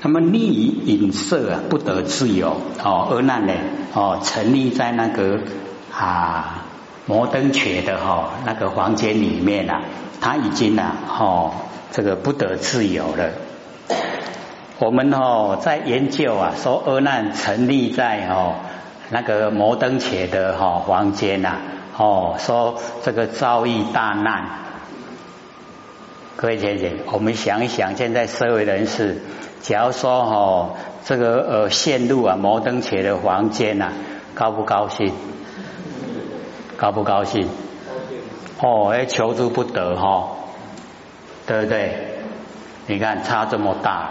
那么逆隐色啊，不得自由哦，阿难呢哦，沉溺在那个啊摩登伽的哈那个房间里面啊，他已经啊哦这个不得自由了。我们哦在研究啊，说阿难沉溺在哦那个摩登伽的哈房间呐，哦说这个遭遇大难。各位姐姐，我们想一想，现在社会人士，假如说哦，这个呃陷入啊摩登伽的房间呐，高不高兴？高不高兴？哦，哎，求之不得哈，对不对？你看差这么大，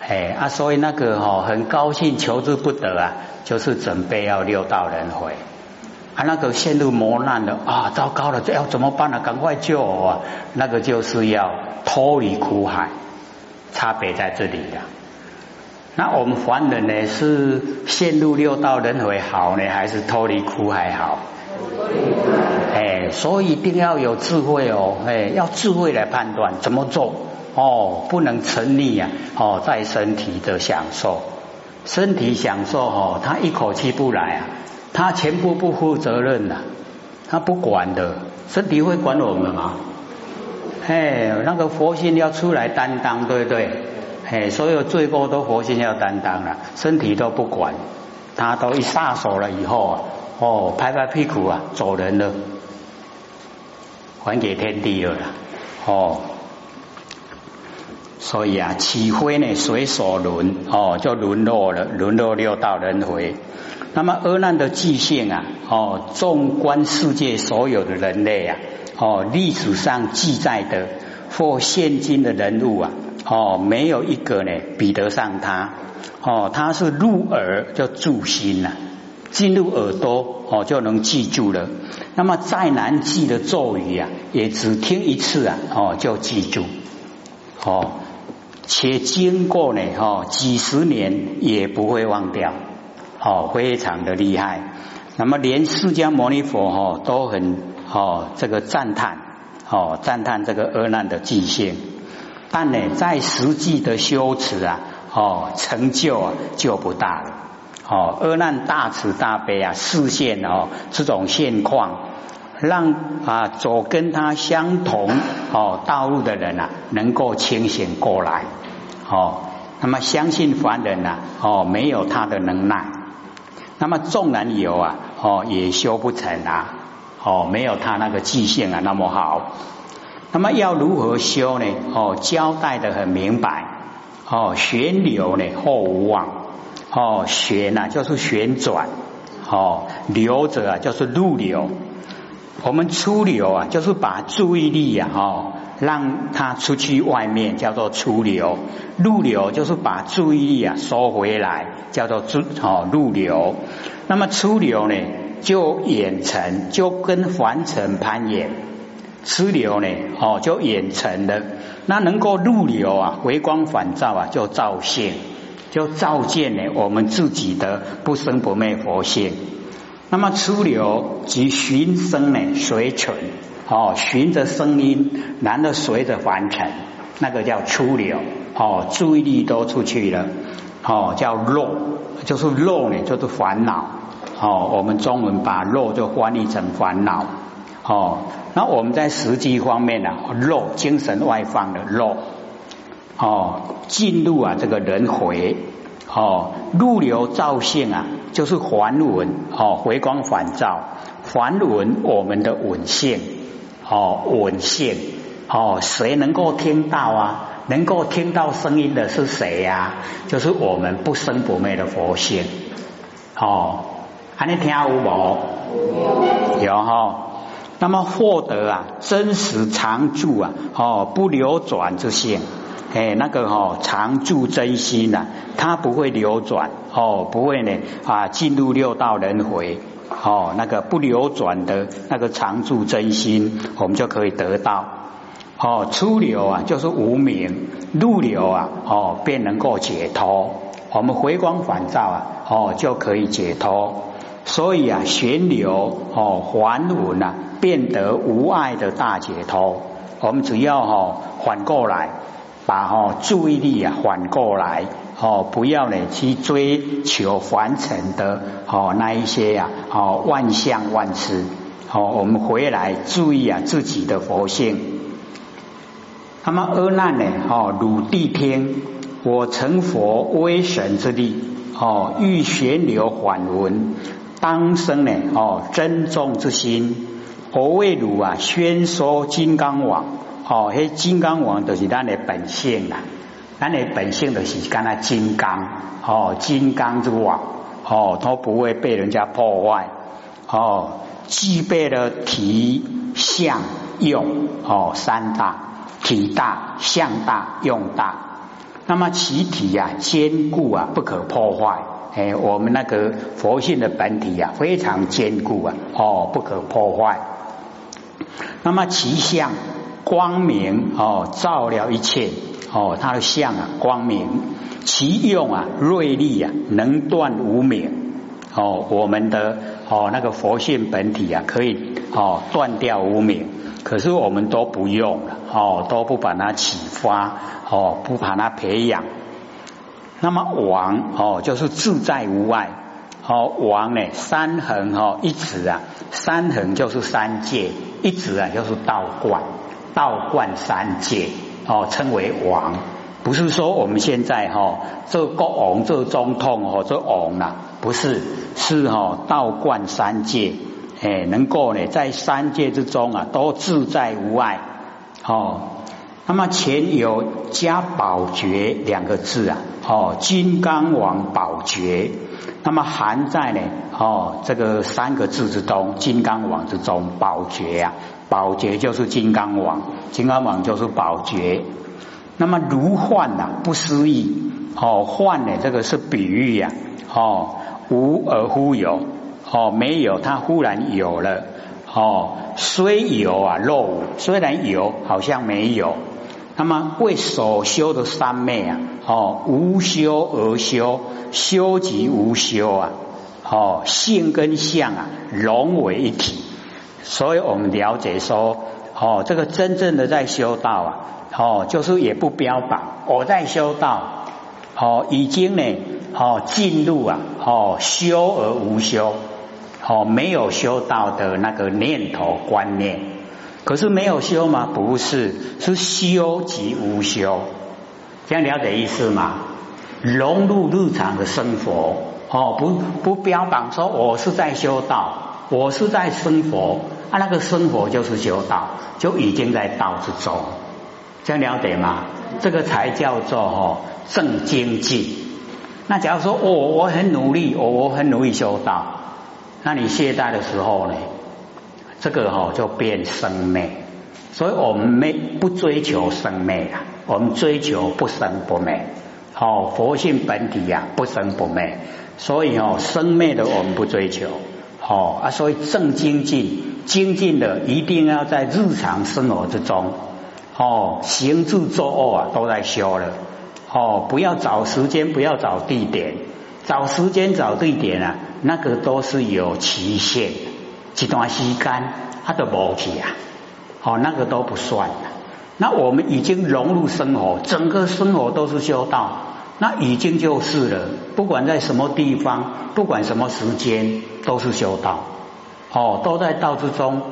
哎啊，所以那个哈很高兴求之不得啊，就是准备要六道轮回。啊，那个陷入磨难的啊，糟糕了，这要怎么办呢？赶快救我！啊！那个就是要脱离苦海，差别在这里呀。那我们凡人呢，是陷入六道轮回好呢，还是脱离苦海好？哎，所以一定要有智慧哦，哎，要智慧来判断怎么做哦，不能沉溺啊，哦，在身体的享受，身体享受哦，他一口气不来啊。他全部不负责任的，他不管的，身体会管我们吗？哎，那个佛性要出来担当，对不对？哎，所有罪过都佛性要担当了，身体都不管，他都一撒手了以后啊，哦，拍拍屁股啊，走人了，还给天地了，哦，所以啊，起灰呢随所轮，哦，就沦落了，沦落六道轮回。那么阿难的记性啊，哦，纵观世界所有的人类啊，哦，历史上记载的或现今的人物啊，哦，没有一个呢比得上他，哦，他是入耳就住心了，进入耳朵哦就能记住了。那么再难记的咒语啊，也只听一次啊，哦就记住，哦，且经过呢，哦几十年也不会忘掉。哦，非常的厉害。那么连释迦牟尼佛哦都很哦这个赞叹哦赞叹这个阿难的记性，但呢在实际的修持啊哦成就啊就不大了。哦阿难大慈大悲啊视现哦这种现况，让啊走跟他相同哦道路的人啊能够清醒过来。哦，那么相信凡人呐哦没有他的能耐。那么纵然有啊，哦，也修不成啊，哦，没有他那个记性啊那么好。那么要如何修呢？哦，交代的很明白。哦，旋流呢，后无望。哦，旋啊，就是旋转。哦，流者啊，就是入流。我们出流啊，就是把注意力啊，哦，让它出去外面，叫做出流；入流就是把注意力啊收回来，叫做出哦入流。那么出流呢，就远程，就跟凡尘攀岩；出流呢，哦就远程的。那能够入流啊，回光返照啊，就照现，就照见呢我们自己的不生不灭佛性。那么出流即寻声呢随尘。哦，循着声音，然后随着凡尘，那个叫出流。哦，注意力都出去了。哦，叫漏，就是漏呢，就是烦恼。哦，我们中文把漏就翻译成烦恼。哦，那我们在实际方面呢，漏精神外放的漏。哦，进入啊这个轮回。哦，入流照性啊，就是还文。哦，回光返照，还文我们的稳性。哦，稳性哦，谁能够听到啊？能够听到声音的是谁呀？就是我们不生不灭的佛性。哦，还能听无无？有哈。那么获得啊，真实常住啊，哦，不流转之性。哎，那个哦，常住真心呐，它不会流转哦，不会呢啊，进入六道轮回。哦，那个不流转的那个常住真心，我们就可以得到。哦，出流啊，就是无名；入流啊，哦，便能够解脱。我们回光返照啊，哦，就可以解脱。所以啊，旋流哦，还稳啊，变得无碍的大解脱。我们只要哈反过来，把哦注意力啊反过来哦，不要呢去追求凡尘的哦那一些呀哦万象万事哦，我们回来注意啊自己的佛性。那么阿难呢哦，汝谛听，我成佛威神之力哦，欲玄流缓闻，当生呢哦珍重之心。何为汝啊？宣说金刚网，哦，迄金刚网就是咱的本性啦，咱的本性就是干那金刚，哦，金刚之王，哦，都不会被人家破坏，哦，具备了体、相、用，哦，三大，体大、相大、用大，那么其体啊坚固啊，不可破坏，哎，我们那个佛性的本体啊，非常坚固啊，哦，不可破坏。那么其相光明哦，照了一切哦，它的相啊光明，其用啊锐利啊，能断无明哦，我们的哦那个佛性本体啊，可以哦断掉无明，可是我们都不用了哦，都不把它启发哦，不把它培养。那么王哦，就是自在无碍。哦，王呢？三横哦，一指啊，三横就是三界，一指啊就是道观，道观三界哦，称为王。不是说我们现在哈做国王、做总统哦，做王啦，不是，是哈道观三界，哎，能够呢在三界之中啊，都自在无碍。哦，那么前有加宝觉两个字啊，哦，金刚王宝觉。那么含在呢？哦，这个三个字之中，金刚王之中，宝觉啊，宝觉就是金刚网，金刚网就是宝觉。那么如幻呐，不思议哦，幻呢，这个是比喻呀，哦，无而忽有，哦，没有，它忽然有了，哦，虽有啊，若无，虽然有，好像没有。那么为所修的三昧啊，哦，无修而修，修即无修啊，哦，性跟相啊融为一体，所以我们了解说，哦，这个真正的在修道啊，哦，就是也不标榜我在修道，哦，已经呢，哦，进入啊，哦，修而无修，哦，没有修道的那个念头观念。可是没有修吗？不是，是修即无修，这样了解意思吗？融入日常的生活，哦，不不标榜说我是在修道，我是在生活，啊，那个生活就是修道，就已经在道之中，这样了解吗？这个才叫做哦正精进。那假如说我我很努力，我我很努力修道，那你懈怠的时候呢？这个哈就变生灭，所以我们没不追求生灭啊，我们追求不生不灭。好，佛性本体呀，不生不灭，所以哦，生灭的我们不追求。哦啊，所以正精进，精进的一定要在日常生活之中，哦，行住坐卧啊都在修了。哦，不要找时间，不要找地点，找时间找地点啊，那个都是有期限。一段时间，他都无去啊，哦，那个都不算。那我们已经融入生活，整个生活都是修道，那已经就是了。不管在什么地方，不管什么时间，都是修道。哦，都在道之中。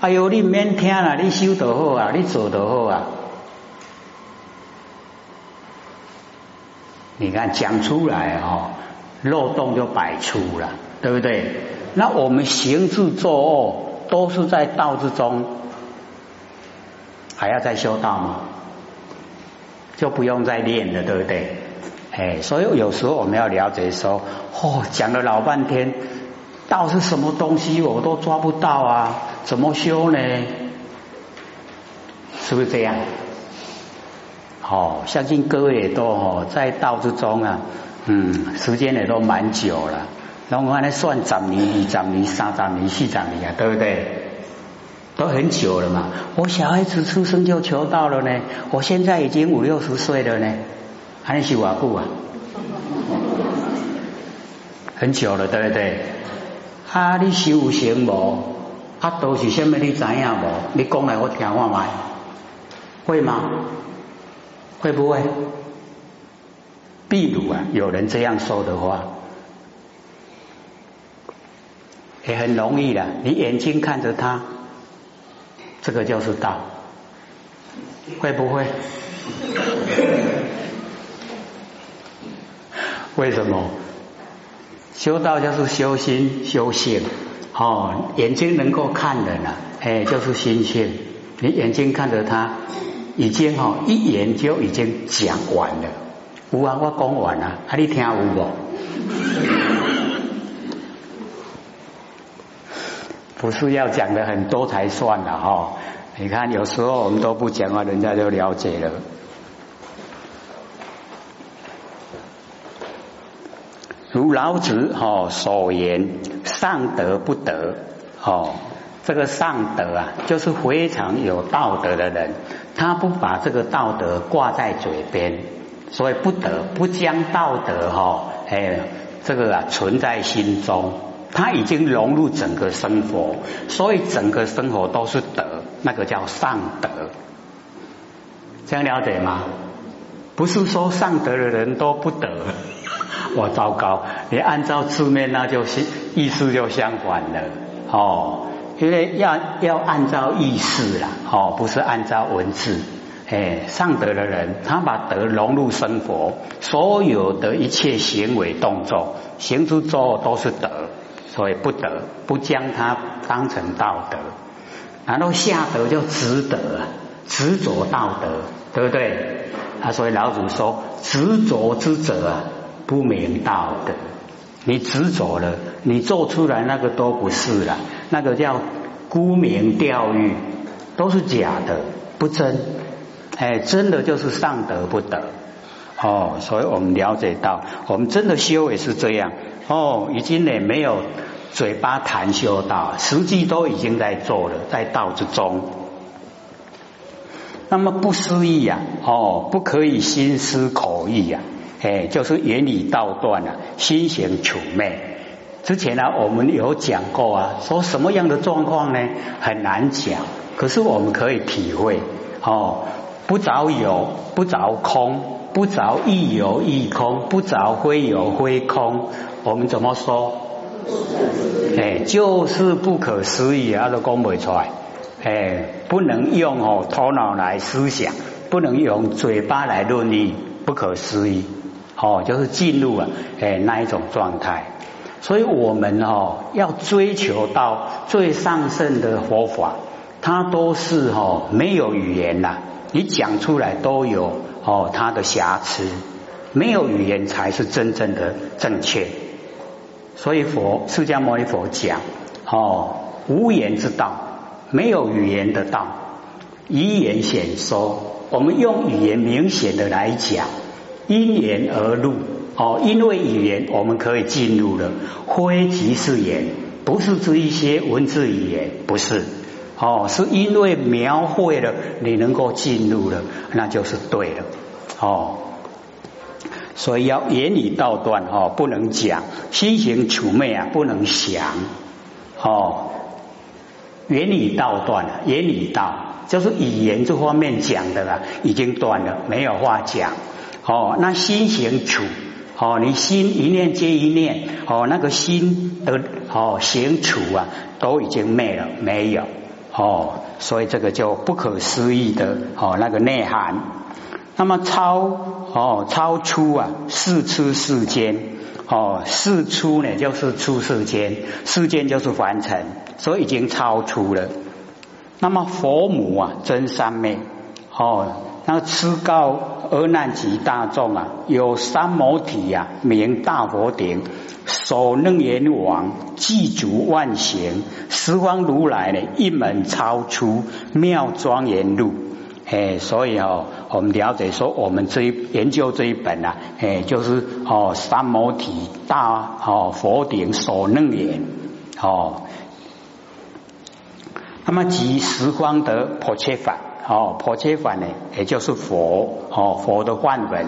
哎呦，你免听啦，你修得好啊，你做得好啊。你看讲出来哦，漏洞就百出了，对不对？那我们行住坐卧都是在道之中，还要再修道吗？就不用再练了，对不对？哎，所以有时候我们要了解说，哦，讲了老半天，道是什么东西，我都抓不到啊，怎么修呢？是不是这样？哦，相信各位也都哦，在道之中啊，嗯，时间也都蛮久了。然后我来算十年、二十年、三十年、四十年啊，对不对？都很久了嘛。我小孩子出生就求道了呢，我现在已经五六十岁了呢，还是瓦固啊？很久了，对不对？啊，你修行无？啊，都是什么？你知影无？你讲来我听我买，会吗？会不会？秘鲁啊，有人这样说的话，也很容易的。你眼睛看着他，这个就是道，会不会？为什么？修道就是修心修性哦，眼睛能够看的呢，哎，就是心性。你眼睛看着他，已经哦一眼就已经讲完了。有啊，我讲完啊，啊你听有无？不是要讲的很多才算的哈。你看有时候我们都不讲话，人家就了解了。如老子哈所言，上德不德哦，这个上德啊，就是非常有道德的人，他不把这个道德挂在嘴边，所以不得不将道德哈哎这个啊存在心中，他已经融入整个生活，所以整个生活都是德，那个叫上德，这样了解吗？不是说上德的人都不得。我糟糕！你按照字面，那就是意思就相反了哦。因为要要按照意思啦，哦，不是按照文字。哎，上德的人，他把德融入生活，所有的一切行为动作，行出作都是德，所以不得，不将它当成道德。然后下德就执德，执着道德，对不对？啊，所以老祖说，执着之者啊。不明道的，你执着了，你做出来那个都不是了，那个叫沽名钓誉，都是假的，不真。哎，真的就是上德不得哦。所以我们了解到，我们真的修也是这样哦，已经呢没有嘴巴谈修道，实际都已经在做了，在道之中。那么不思议呀，哦，不可以心思口意呀。哎，就是言语道断了，心行处昧。之前呢，我们有讲过啊，说什么样的状况呢？很难讲，可是我们可以体会哦。不着有，不着空，不着亦有亦空，不着非有非空。我们怎么说？哎，就是不可思议啊，都讲不出来。哎，不能用哦头脑来思想，不能用嘴巴来论理，不可思议。哦，就是进入啊，哎那一种状态，所以我们哦要追求到最上圣的佛法，它都是哦没有语言呐，你讲出来都有哦它的瑕疵，没有语言才是真正的正确。所以佛释迦牟尼佛讲哦无言之道，没有语言的道，以言显说，我们用语言明显的来讲。因言而入哦，因为语言我们可以进入了，非即是言，不是指一些文字语言，不是哦，是因为描绘了你能够进入了，那就是对了哦。所以要言语道断哦，不能讲；心行处昧啊，不能想哦。言语道断了，言语道就是语言这方面讲的啦，已经断了，没有话讲。哦，那心行处，哦，你心一念接一念，哦，那个心的哦行处啊，都已经灭了，没有哦，所以这个就不可思议的哦那个内涵。那么超哦超出啊世出世间哦世出呢就是出世间，世间就是凡尘，所以已经超出了。那么佛母啊真三昧哦。那个持告阿难及大众啊，有三摩体呀，名大佛顶，首楞严王，具足万行，十方如来呢，一门超出妙庄严路。哎，所以哦，我们了解说，我们这一研究这一本啊，哎，就是哦，三摩体大哦佛顶首楞严哦，那么即十方得破切法。哦，破切法呢，也就是佛哦，佛的梵文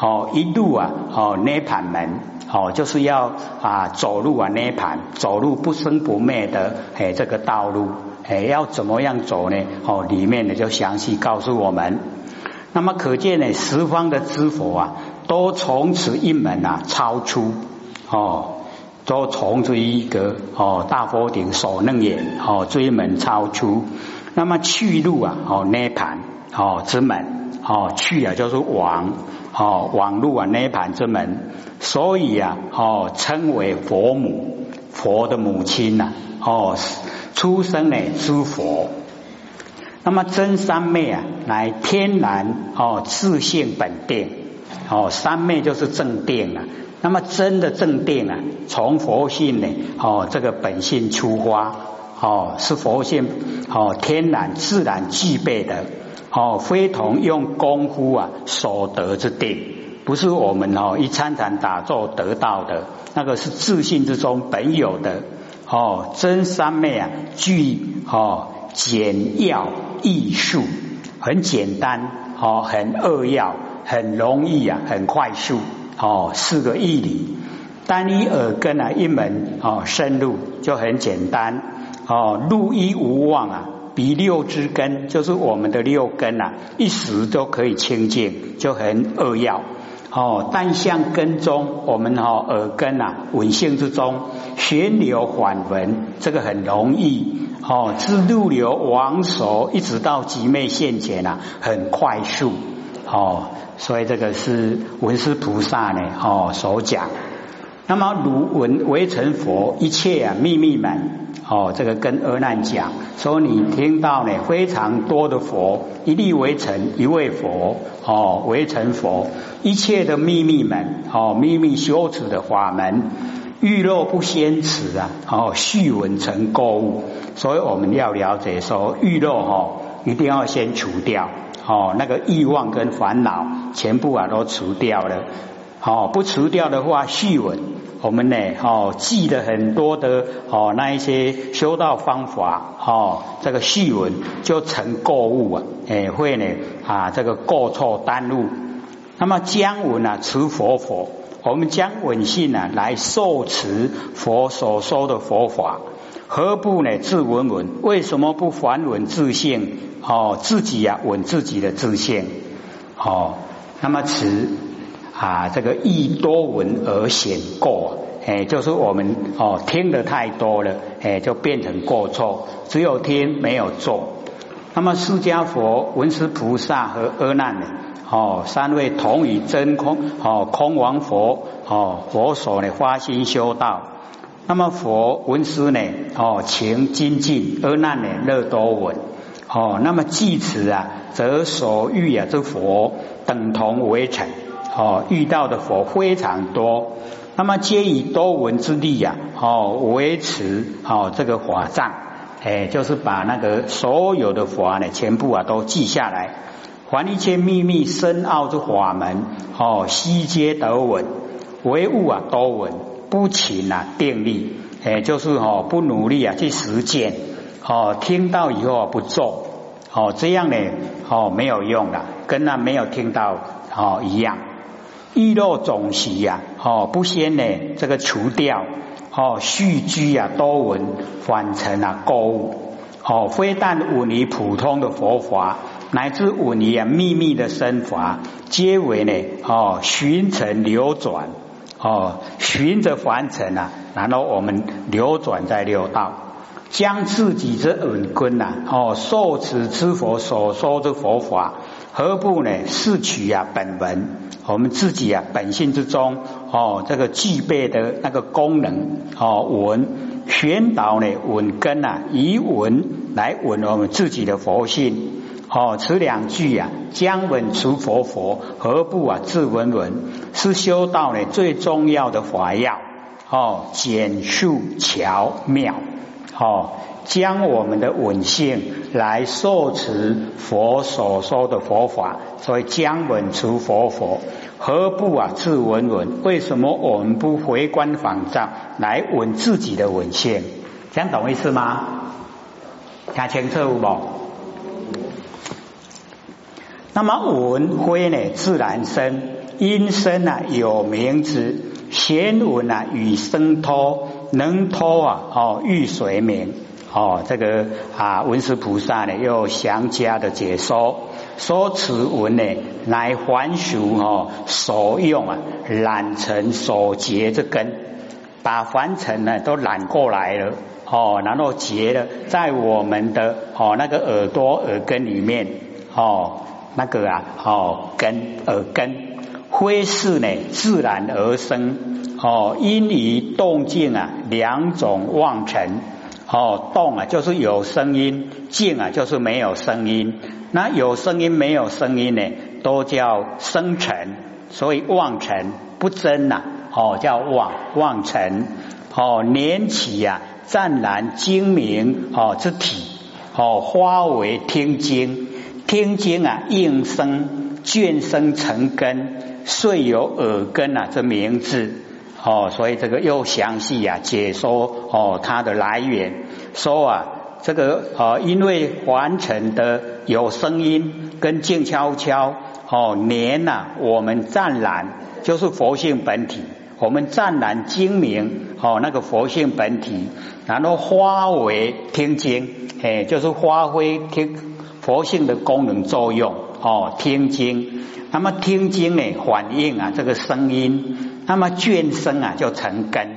哦，一路啊哦，涅盘门哦，就是要啊走路啊涅盘，走路不生不灭的哎这个道路哎要怎么样走呢？哦，里面呢就详细告诉我们。那么可见呢，十方的知佛啊，都从此一门啊超出哦，都从这一个哦大佛顶所能眼哦追门超出。那么去路啊哦涅盘哦之门哦去啊就是往哦往路啊涅盘之门，所以啊哦称为佛母佛的母亲呐哦出生呢诸佛。那么真三昧啊，乃天然哦自性本定哦，三昧就是正定啊。那么真的正定啊，从佛性呢哦这个本性出发哦，是佛性哦天然自然具备的哦，非同用功夫啊所得之定，不是我们哦一参禅打坐得到的，那个是自信之中本有的哦。真三昧啊，具哦简要。艺术很简单哦，很扼要，很容易啊，很快速哦，四个义理，单一耳根啊，一门哦，深入就很简单哦，入一无妄啊，比六之根就是我们的六根啊，一时都可以清净，就很扼要哦。但向根中，我们哈耳根啊，稳性之中，旋流缓闻，这个很容易。哦，自入流往所一直到极昧现前啊，很快速哦，所以这个是文殊菩萨呢哦所讲。那么如闻为成佛，一切啊秘密门哦，这个跟阿难讲，说你听到呢非常多的佛，一粒为成一位佛哦，为成佛，一切的秘密门哦，秘密修持的法门。欲肉不先持啊，哦，续文成购物，所以我们要了解说，欲肉哈一定要先除掉，哦，那个欲望跟烦恼全部啊都除掉了，哦，不除掉的话，续文我们呢，哦，记了很多的哦那一些修道方法，哦，这个序文就成购物啊，哎，会呢啊这个过错耽误，那么将文啊持佛佛。我们将稳性呢来受持佛所说的佛法，何不呢自稳稳？为什么不还稳自性？哦，自己呀稳自己的自性。哦，那么持啊这个意多闻而显过，哎，就是我们哦听的太多了，哎，就变成过错。只有听没有做。那么释迦佛、文殊菩萨和阿难呢？哦，三位同与真空哦，空王佛哦，佛所呢发心修道。那么佛文殊呢哦，情精进，阿难呢乐多闻哦。那么即此啊，则所欲啊这佛等同为成哦，遇到的佛非常多。那么皆以多闻之力呀哦，维持哦这个法藏，哎，就是把那个所有的法呢，全部啊都记下来。还一切秘密深奥之法门，哦，悉皆得闻，唯物啊多闻，不勤啊定力，哎，就是哦不努力啊去实践，哦听到以后不做，哦这样呢，哦没有用的，跟那没有听到哦一样。欲落总习呀，哦不先呢这个除掉，哦续居啊多闻，反成啊购物，哦非但闻于普通的佛法。乃至五年秘密的身法，皆为呢哦寻尘流转哦循着凡尘啊，然后我们流转在六道，将自己之耳根呐哦受持之佛所说的佛法，何不呢视取啊本文？我们自己啊本性之中哦这个具备的那个功能哦稳宣导呢稳根呐，以稳来稳我们自己的佛性。哦，此两句呀，将稳除佛佛，何不啊自稳稳？是修道呢最重要的法要。哦，简述巧妙。哦，将我们的稳性来受持佛所说的佛法，所以将稳除佛佛，何不啊自稳稳？为什么我们不回观反照来稳自己的稳性？这样懂意思吗？听清楚不？那么文灰呢？自然生，因生啊有名之。贤文啊与生托，能托啊哦遇水名哦。这个啊文殊菩萨呢又详加的解说。说此文呢，乃还俗哦所用啊，染成所结这根，把凡尘呢都染过来了哦，然后结了在我们的哦那个耳朵耳根里面哦那个啊哦根耳根灰是呢自然而生哦，因于动静啊两种妄尘。哦，动啊就是有声音，静啊就是没有声音。那有声音没有声音呢，都叫生尘，所以妄尘不真呐。哦，叫妄妄尘。哦，年起呀，湛然精明哦之体。哦，花为听经，听经啊应声卷生成根，遂有耳根啊这名字。哦，所以这个又详细啊解说哦它的来源，说啊这个呃因为完成的有声音跟静悄悄哦年呐我们湛然就是佛性本体，我们湛然精明哦那个佛性本体，然后发为听经，哎就是发挥听佛性的功能作用哦听经，那么听经呢反映啊这个声音。那么卷生啊，就成根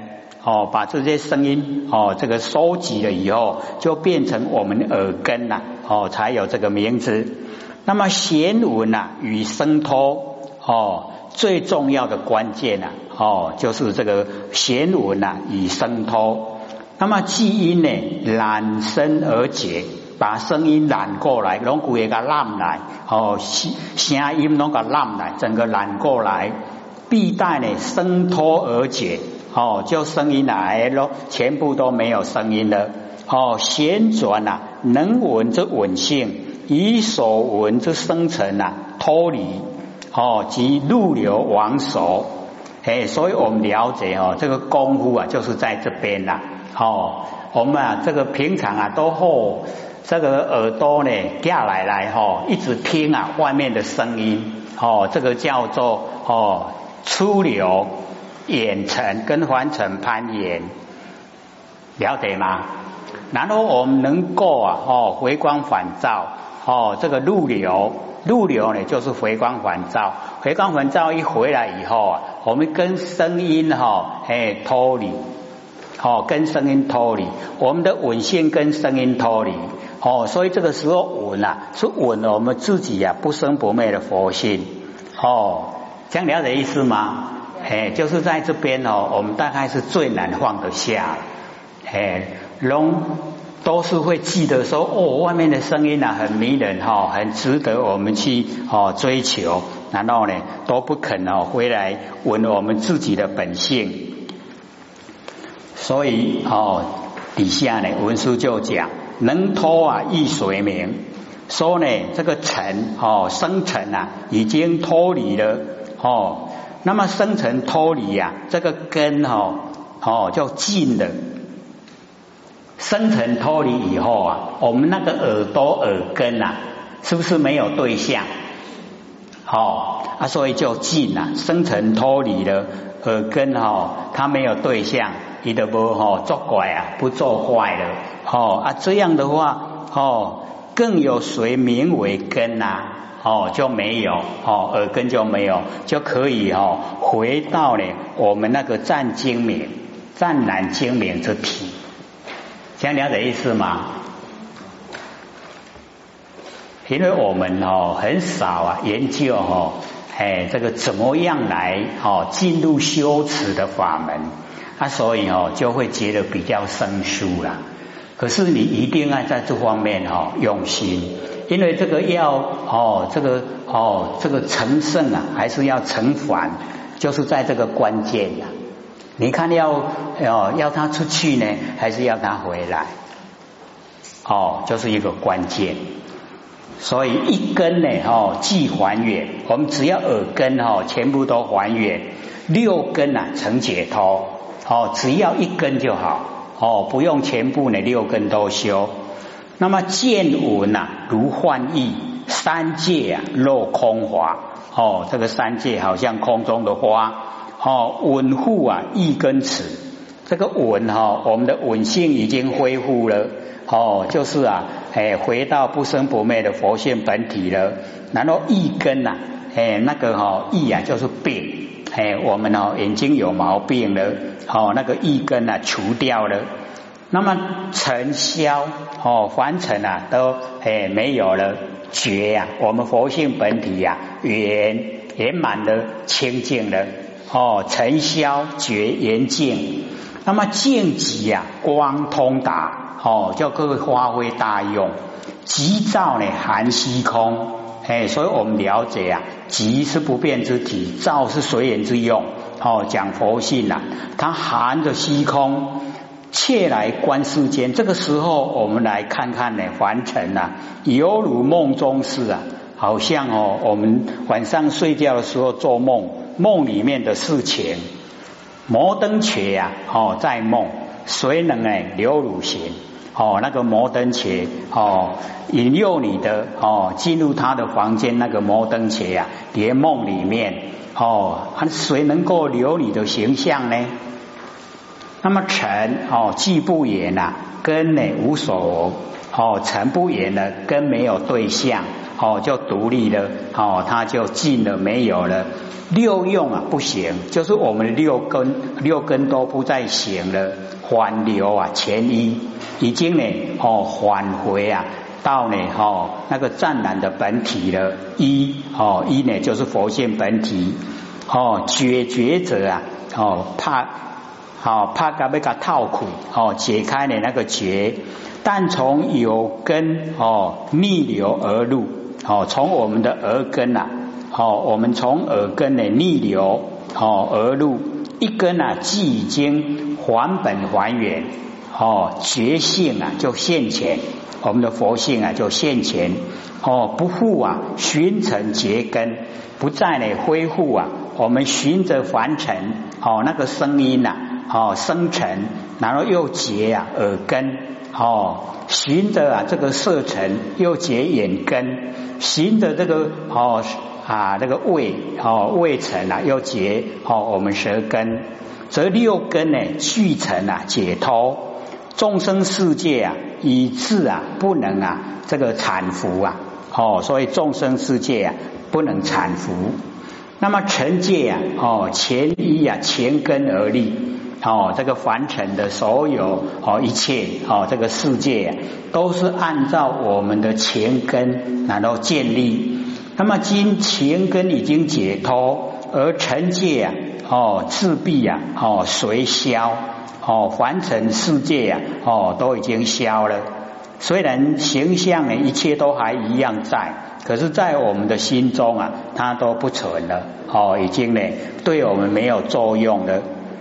哦，把这些声音哦，这个收集了以后，就变成我们耳根呐哦，才有这个名字。那么弦闻呐与声托哦，最重要的关键呐哦，就是这个弦闻呐与声托。那么基因呢染声而结，把声音染过来，拢古个染来哦，声音拢个染来，整个染过来。必带呢声脱而解哦，就声音来咯，全部都没有声音了哦。旋转呐，能闻之稳性，以所闻之生成呐脱离哦，即入流往手哎，所以我们了解哦，这个功夫啊，就是在这边啦哦。我们啊，这个平常啊，都后这个耳朵呢下来来哈，一直听啊外面的声音哦，这个叫做哦。出流、远程跟环程攀岩，了解吗？然后我们能够啊，哦，回光返照，哦，这个入流，入流呢就是回光返照，回光返照一回来以后啊，我们跟声音哈，哎脱离，哦，跟声音脱离，我们的稳性跟声音脱离，哦，所以这个时候稳啊，是稳了我们自己呀不生不灭的佛性，哦。这样了解意思吗？哎，就是在这边哦，我们大概是最难放得下。哎，龙都是会记得说，哦，外面的声音啊很迷人哈，很值得我们去哦追求。然后呢，都不肯哦回来闻我们自己的本性。所以哦，底下呢文书就讲，能脱啊易水明，说呢这个尘哦生尘啊已经脱离了。哦，那么生成脱离呀，这个根哈哦叫尽了。生成脱离以后啊，我们那个耳朵耳根呐，是不是没有对象？哦啊，所以就尽了。生成脱离了耳根哈，它没有对象，你的不哈作怪啊，不做坏了。哦啊，这样的话哦，更有谁名为根呐？哦，就没有哦，耳根就没有，就可以哦，回到呢我们那个湛精明、湛然精明之体，这样了解意思吗？因为我们哦很少啊研究哦，哎，这个怎么样来哦进入修持的法门啊，所以哦就会觉得比较生疏了。可是你一定要在这方面哈用心。因为这个要哦，这个哦，这个成圣啊，还是要成凡，就是在这个关键呀。你看要哦，要他出去呢，还是要他回来？哦，就是一个关键。所以一根呢，哦，既还原，我们只要耳根哈，全部都还原，六根啊成解脱。哦，只要一根就好，哦，不用全部呢六根都修。那么见闻呐，如幻意；三界啊，若空华。哦，这个三界好像空中的花。哦，稳护啊，一根尺。这个稳哈，我们的稳性已经恢复了。哦，就是啊，哎，回到不生不灭的佛性本体了。然后一根呐，哎，那个哈意啊就是病，哎，我们哦眼睛有毛病了，哦，那个一根啊除掉了。那么尘消哦，凡尘啊都哎没有了，觉呀，我们佛性本体呀圆圆满的清净了哦，尘消觉圆净。那么净极呀，光通达哦，叫各位发挥大用。极照呢，含虚空，哎，所以我们了解啊，即是不变之体，照是随缘之用。哦，讲佛性呐，它含着虚空，切来观世间。这个时候，我们来看看呢，凡尘呐，犹如梦中事啊，好像哦，我们晚上睡觉的时候做梦，梦里面的事情。摩登伽呀，哦，在梦，谁能呢流乳行？哦，那个摩登伽，哦，引诱你的，哦，进入他的房间，那个摩登伽呀，连梦里面，哦，还谁能够留你的形象呢？那么尘，哦，既不言呐，根呢无所，哦，尘不言了，根没有对象。哦，就独立了，哦，它就尽了，没有了。六用啊，不行，就是我们六根，六根都不再行了。还流啊，前一已经呢，哦，返回啊，到呢，哦，那个湛蓝的本体了。一，哦，一呢，就是佛性本体。哦，解决者啊，哦，怕，好怕噶被噶套苦，哦，解开呢那个结，但从有根哦逆流而入。哦，从我们的耳根呐，哦，我们从耳根呢逆流哦而入一根啊，即已经还本还原哦，觉性啊就现前，我们的佛性啊就现前。哦，不复啊寻尘结根，不再呢恢复啊，我们寻着凡尘。哦那个声音呐哦生尘，然后又结啊耳根。哦，寻着啊这个色尘又结眼根。寻着这个哦啊，这个胃哦胃尘啊，又结哦我们舌根，则六根呢聚成啊解脱众生世界啊，以致啊不能啊这个产福啊哦，所以众生世界啊不能产福。那么成界啊哦前一啊前根而立。哦，这个凡尘的所有哦一切哦，这个世界都是按照我们的前根然后建立。那么今前根已经解脱，而尘界啊哦自闭啊哦随消哦凡尘世界呀哦都已经消了。虽然形象呢一切都还一样在，可是，在我们的心中啊，它都不存了哦，已经呢对我们没有作用了。